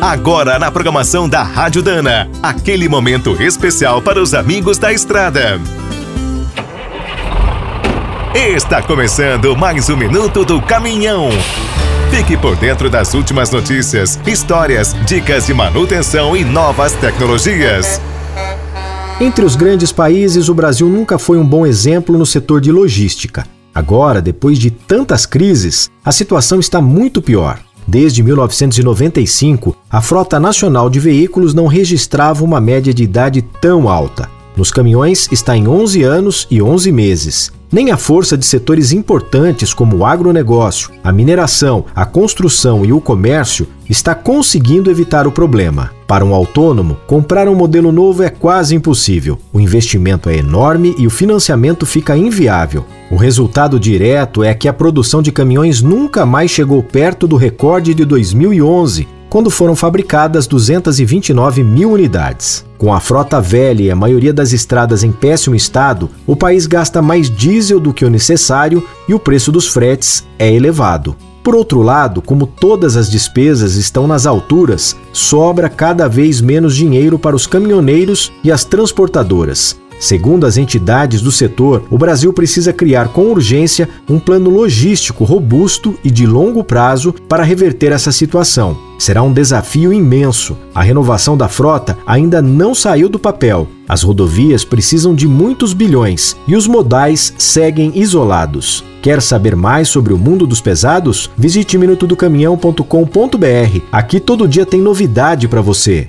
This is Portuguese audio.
Agora na programação da Rádio Dana, aquele momento especial para os amigos da estrada. Está começando mais um minuto do caminhão. Fique por dentro das últimas notícias, histórias, dicas de manutenção e novas tecnologias. Entre os grandes países, o Brasil nunca foi um bom exemplo no setor de logística. Agora, depois de tantas crises, a situação está muito pior. Desde 1995, a frota nacional de veículos não registrava uma média de idade tão alta. Nos caminhões está em 11 anos e 11 meses. Nem a força de setores importantes como o agronegócio, a mineração, a construção e o comércio está conseguindo evitar o problema. Para um autônomo, comprar um modelo novo é quase impossível. O investimento é enorme e o financiamento fica inviável. O resultado direto é que a produção de caminhões nunca mais chegou perto do recorde de 2011, quando foram fabricadas 229 mil unidades. Com a frota velha e a maioria das estradas em péssimo estado, o país gasta mais diesel do que o necessário e o preço dos fretes é elevado. Por outro lado, como todas as despesas estão nas alturas, sobra cada vez menos dinheiro para os caminhoneiros e as transportadoras. Segundo as entidades do setor, o Brasil precisa criar com urgência um plano logístico robusto e de longo prazo para reverter essa situação. Será um desafio imenso. A renovação da frota ainda não saiu do papel. As rodovias precisam de muitos bilhões e os modais seguem isolados. Quer saber mais sobre o mundo dos pesados? Visite minutodocaminhão.com.br. Aqui todo dia tem novidade para você.